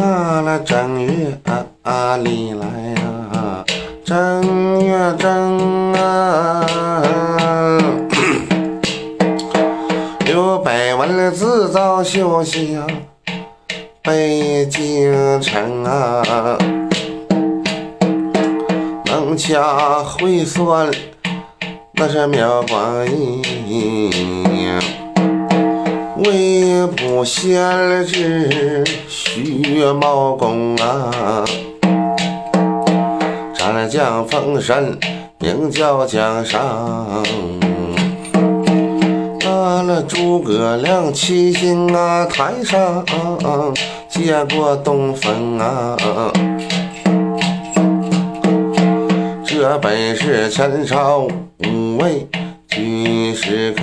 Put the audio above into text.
啊，那正月啊里来呀，正月正啊，刘备问了自早休息呀，北京城啊，能掐会算，那是妙观音。为不贤之徐茂公啊，战将封神，名叫江上。啊，那诸葛亮七星啊，台上接过东风啊，这本是前朝五位军师客。